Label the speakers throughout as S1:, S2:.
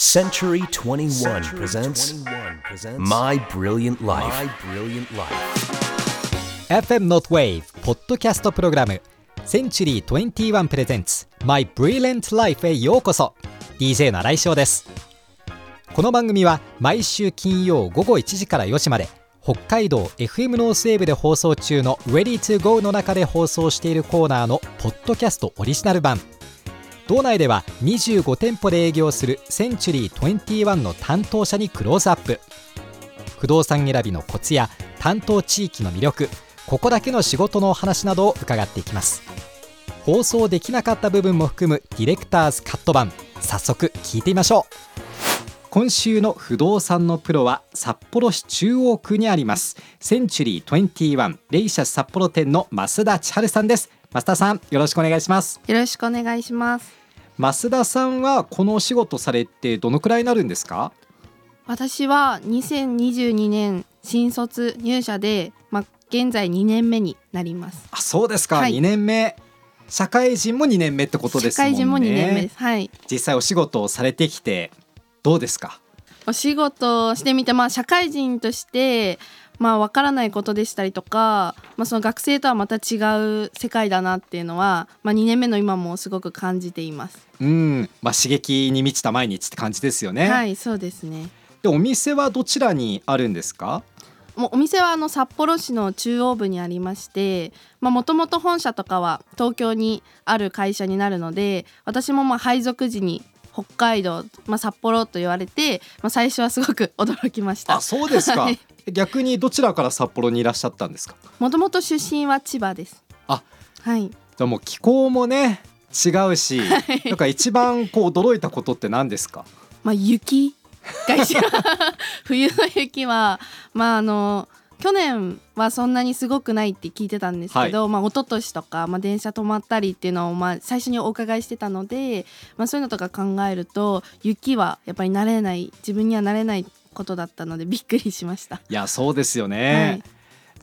S1: Century 21 presents My Brilliant Life.
S2: FM Notwave ポッドキャストプログラムセンチュリー21プレゼンツ My Brilliant Life へようこそ。DJ の新井翔です。この番組は毎週金曜午後1時から4時まで北海道 FM ノースウェーブで放送中の Ready to Go の中で放送しているコーナーのポッドキャストオリジナル版道内では25店舗で営業するセンチュリー21の担当者にクローズアップ。不動産選びのコツや担当地域の魅力ここだけの仕事のお話などを伺っていきます。放送できなかった部分も含むディレクターズカット版早速聞いてみましょう。今週の不動産のプロは札幌市中央区にあります。センチュリー21レイシャス札幌店の増田千春さんです。増田さんよろしくお願いします。
S3: よろしくお願いします。
S2: 増田さんはこのお仕事されてどのくらいになるんですか？
S3: 私は2022年新卒入社で、まあ、現在2年目になります。
S2: あそうですか、
S3: はい。
S2: 2年目。社会人も2年目ってことですね。
S3: 社会人も2年目です。はい。
S2: 実際お仕事をされてきてどうですか？
S3: お仕事をしてみてまあ社会人としてまあわからないことでしたりとか、まあ、その学生とはまた違う世界だなっていうのは、まあ、2年目の今もすごく感じています。
S2: うん。まあ刺激に満ちた毎日って感じですよね、
S3: はいそうですね。
S2: でお店はどちらにあるんですか？
S3: もうお店はあの札幌市の中央部にありましてもともと本社とかは東京にある会社になるので私もまあ配属時に北海道、まあ、札幌と言われて、まあ、最初はすごく驚きました。
S2: あそうですか、
S3: はい
S2: 逆にどちらから札幌にいらっしゃったんですか？
S3: もともと出身は千葉です。
S2: あ
S3: はい。
S2: じゃあもう気候もね違うし、なんか一番こう驚いたことって何ですか？
S3: まあ雪 冬の雪はまああの去年はそんなにすごくないって聞いてたんですけど、まあ一昨年とか、まあ、電車止まったりっていうのを、まあ、最初にお伺いしてたので、まあ、そういうのとか考えると雪はやっぱり慣れない自分には慣れないことだったのでびっくりしました。
S2: いやそうですよね、
S3: はい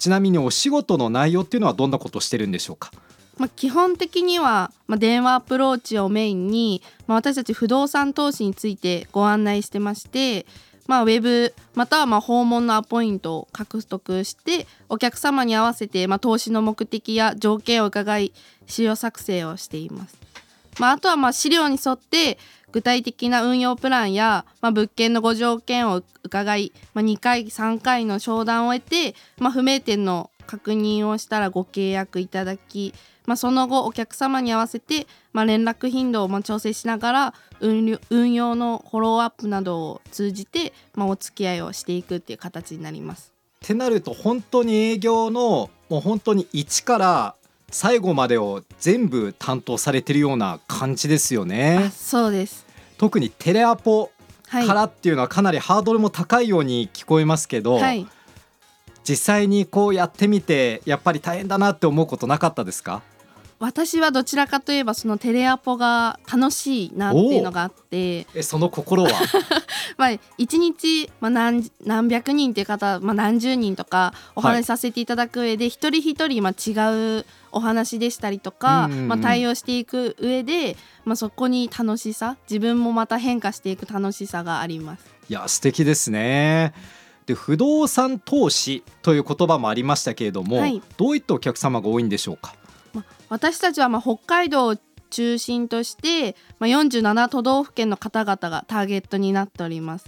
S2: ちなみにお仕事の内容っていうのはどんなことをしてるんでしょうか？
S3: まあ、基本的には、まあ、電話アプローチをメインに、まあ、私たち不動産投資についてご案内してまして、まあ、ウェブまたはまあ訪問のアポイントを獲得してお客様に合わせて、まあ、投資の目的や条件を伺い資料作成をしています。まあ、あとはまあ資料に沿って具体的な運用プランや、まあ、物件のご条件を伺い、まあ、2回3回の商談を得て、まあ、不明点の確認をしたらご契約いただき、まあ、その後お客様に合わせて、まあ、連絡頻度をまあ調整しながら運用運用のフォローアップなどを通じて、まあ、お付き合いをしていくっていう形になります。
S2: ってなると本当に営業のもう本当に一から最後までを全部担当されてるような感じですよ
S3: あ
S2: ね。
S3: そうです、
S2: 特にテレアポ
S3: はい。
S2: からっていうのはかなりハードルも高いように聞こえますけど、
S3: はい。
S2: 実際にこうやってみてやっぱり大変だなって思うことなかったですか？
S3: 私はどちらかといえばそのテレアポが楽しいなっていうのがあって。
S2: えその心は？
S3: まあ、1日、まあ、何何百人っていう方、まあ、何十人とかお
S2: はい
S3: 話しさせていただく上で、一人一人、まあ、違うお話でしたりとか、まあ、対応していく上で、まあ、そこに楽しさ自分もまた変化していく楽しさがあります。
S2: いや素敵ですね。で不動産投資という言葉もありましたけれども、
S3: はい。
S2: どういったお客様が多いんでしょうか？
S3: まあ、私たちはま北海道を中心として、ま、47都道府県の方々がターゲットになっております。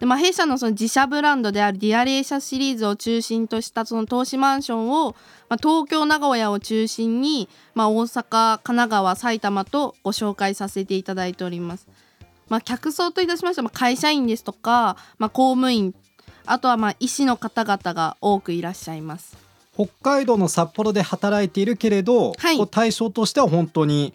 S3: でまあ、弊社のその自社ブランドであるディアレイシャスシリーズを中心としたその投資マンションを、まあ、東京名古屋を中心に、まあ、大阪神奈川埼玉とご紹介させていただいております。まあ、客層といたしましてはま会社員ですとか、ま、公務員あとはま医師の方々が多くいらっしゃいます。
S2: 北海道の札幌で働いているけれど、
S3: はい。
S2: 対象としては本当に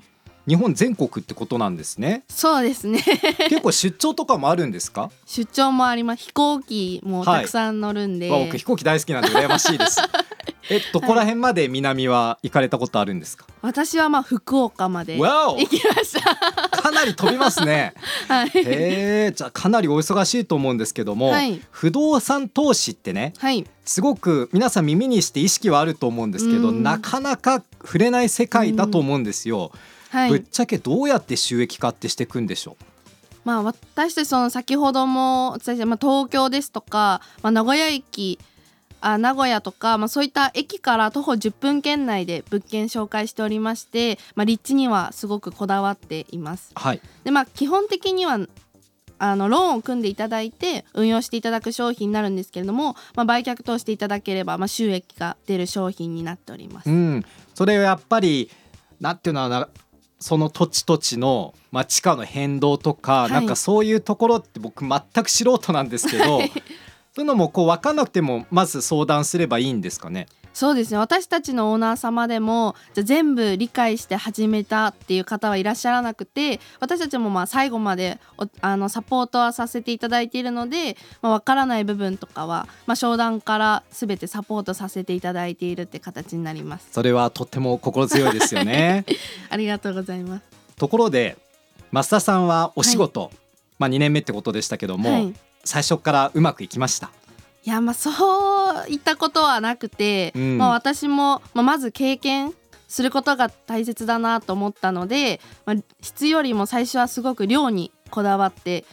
S2: 日本全国ってことなんですね。
S3: そうですね。
S2: 結構出張とかもあるんですか？
S3: 出張もあります。飛行機もたくさん乗るんで、
S2: わ僕飛行機大好きなんで羨ましいです えどこら辺まで南は行かれたことあるんですか、
S3: 私はまあ福岡まで行きました。
S2: かなり飛びますね。
S3: はい。
S2: へえじゃあかなりお忙しいと思うんですけども、
S3: はい。
S2: 不動産投資ってね
S3: はい。
S2: すごく皆さん耳にして意識はあると思うんですけど
S3: うん。
S2: なかなか触れない世界だと思うんですよ、
S3: はい。
S2: ぶっちゃけどうやって収益化ってしていくんでしょう？
S3: まあ私たちその先ほどもお伝えした、まあ、東京ですとか、まあ、名古屋駅あ名古屋とか、まあ、そういった駅から徒歩10分圏内で物件紹介しておりまして、まあ、立地にはすごくこだわっています。
S2: はい
S3: でまあ基本的にはあのローンを組んでいただいて運用していただく商品になるんですけれども、まあ、売却等していただければ、まあ、収益が出る商品になっております。
S2: うん、それはやっぱりなんていうのはなその土地土地の、まあ、地価の変動とか、
S3: はい
S2: なんかそういうところって僕全く素人なんですけど、そういうのもこう分かんなくてもまず相談すればいいんですかね？
S3: そうですね。私たちのオーナー様でもじゃあ全部理解して始めたっていう方はいらっしゃらなくて私たちもまあ最後までおあのサポートはさせていただいているのでわ、まあ、分からない部分とかは、まあ、商談から全てサポートさせていただいているって形になります。
S2: それはとっても心強いですよね。
S3: ありがとうございます。
S2: ところで増田さんはお仕事、まあ2年目ってことでしたけども、
S3: はい
S2: 最初からうまくいきました。
S3: いやまあそういったことはなくて、
S2: うん
S3: まあ、私も、まあ、まず経験することが大切だなと思ったので、まあ、質よりも最初はすごく量にこだわって、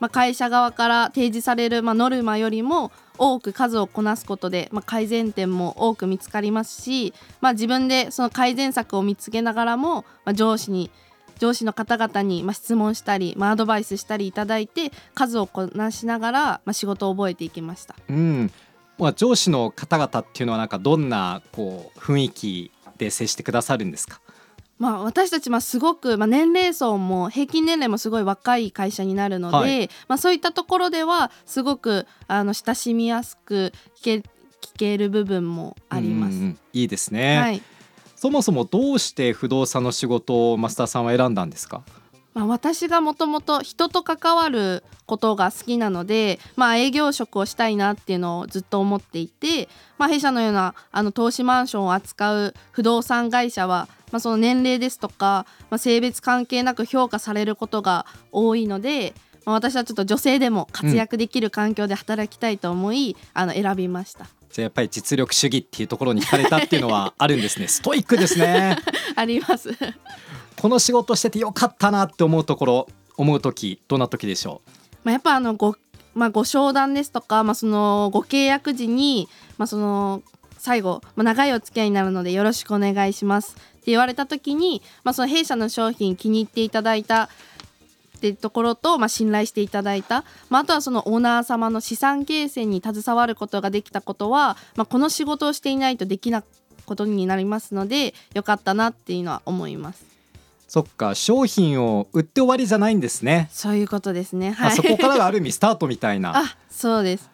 S3: まあ、会社側から提示される、まあ、ノルマよりも多く数をこなすことで、まあ、改善点も多く見つかりますし、まあ、自分でその改善策を見つけながらも、まあ、上司に上司の方々にまあ質問したり、まあ、アドバイスしたりいただいて数をこなしながら、まあ、仕事を覚えていきました。
S2: うん。まあ、上司の方々っていうのはなんかどんなこう雰囲気で接してくださるんですか？
S3: まあ、私たちまあすごく、まあ、年齢層も平均年齢もすごい若い会社になるので、
S2: はい。
S3: まあ、そういったところではすごくあの親しみやすく聞け聞ける部分もあります。
S2: いいですね、
S3: はい
S2: そもそもどうして不動産の仕事をマスターさんは選んだんですか？
S3: まあ、私がもともと人と関わることが好きなので、まあ、営業職をしたいなっていうのをずっと思っていて、まあ、弊社のようなあの投資マンションを扱う不動産会社は、まあ、その年齢ですとか、まあ、性別関係なく評価されることが多いので、まあ、私はちょっと女性でも活躍できる環境で働きたいと思い、あの選びました。
S2: じゃあやっぱり実力主義っていうところに惹かれたっていうのはあるんですね ストイックですね
S3: あります。
S2: この仕事しててよかったなって思うところ思う時どんな時でしょ
S3: まあ、やっぱあのご,、まあ、ご商談ですとか、まあ、そのご契約時に、まあ、その最後、まあ、長いお付き合いになるのでよろしくお願いしますって言われた時に、まあ、その弊社の商品気に入っていただいたっていうところと、まあ、信頼していただいた、まあ、あとはそのオーナー様の資産形成に携わることができたことは、まあ、この仕事をしていないとできないことになりますのでよかったなっていうのは思います。
S2: うそっか商品を売って終わりじゃないんですね、
S3: そういうことですね。はい。
S2: あそこからがある意味スタートみたいな
S3: あ、そうです。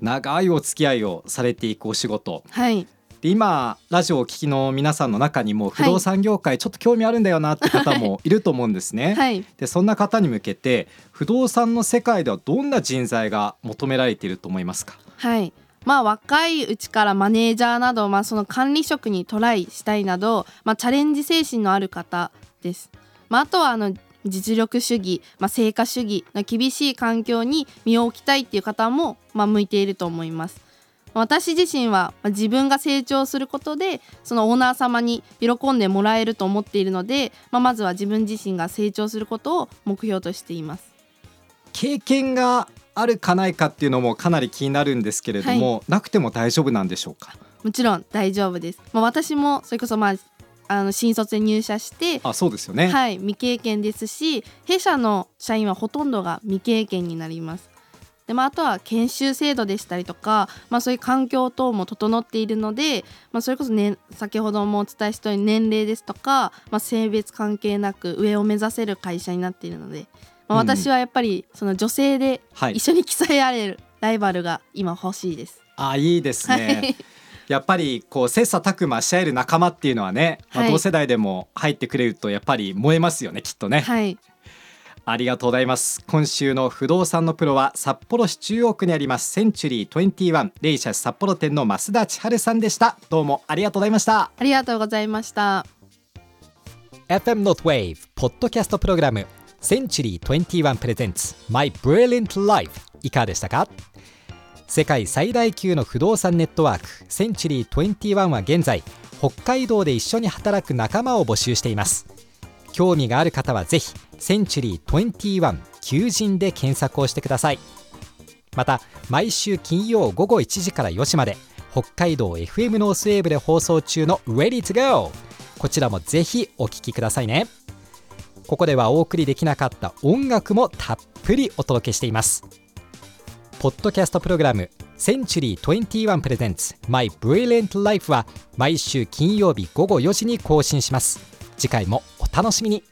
S2: 長いお付き合いをされていくお仕事
S3: はい。
S2: で今ラジオをお聞きの皆さんの中にも不動産業界ちょっと興味あるんだよなって方もいると思うんですね。
S3: はい。
S2: でそんな方に向けて不動産の世界ではどんな人材が求められていると思いますか？
S3: はい。まあ若いうちからマネージャーなど、まあ、その管理職にトライしたいなど、まあ、チャレンジ精神のある方です。まあ、あとはあの実力主義、まあ、成果主義の厳しい環境に身を置きたいっていう方も、まあ、向いていると思います。私自身はまあ自分が成長することでそのオーナー様に喜んでもらえると思っているので、まあ、まずは自分自身が成長することを目標としています。
S2: 経験があるかないかっていうのもかなり気になるんですけれども、なくても大丈夫なんでしょうか？
S3: もちろん大丈夫です。まあ、私もそれこそまああの新卒で入社して、
S2: あそうですよね、
S3: はい未経験ですし、弊社の社員はほとんどが未経験になります。でまあ、あとは研修制度でしたりとか、まあ、そういう環境等も整っているので、まあ、それこそ、ね、先ほどもお伝えしたように年齢ですとか、まあ、性別関係なく上を目指せる会社になっているので、まあ、
S2: うん。
S3: 私はやっぱりその女性で
S2: はい。
S3: 一緒に競い合えるライバルが今欲しいです。
S2: あいいです
S3: は
S2: ね
S3: い。
S2: やっぱりこう切磋琢磨し合える仲間っていうのはね、まあ
S3: はい。
S2: 同世代でも入ってくれるとやっぱり燃えますよねきっとね、
S3: はい
S2: ありがとうございます。今週の不動産のプロは札幌市中央区にありますセンチュリー21レイシャス札幌店の増田千春さんでした。どうもありがとうございました。
S3: ありがとうございました。
S2: FM North Wave ポッドキャストプログラムセンチュリー21 presents My Brilliant Life いかがでしたか？世界最大級の不動産ネットワークセンチュリー21は現在北海道で一緒に働く仲間を募集しています興味がある方はぜひセンチュリー21求人で検索をしてください。また毎週金曜午後1時から4時まで北海道 FM ノースウェーブで放送中の Ready to Go こちらもぜひお聴きくださいね。ここではお送りできなかった音楽もたっぷりお届けしています。ポッドキャストプログラムセンチュリー21プレゼンツ My Brilliant Life は毎週金曜日午後4時に更新します。次回も楽しみに。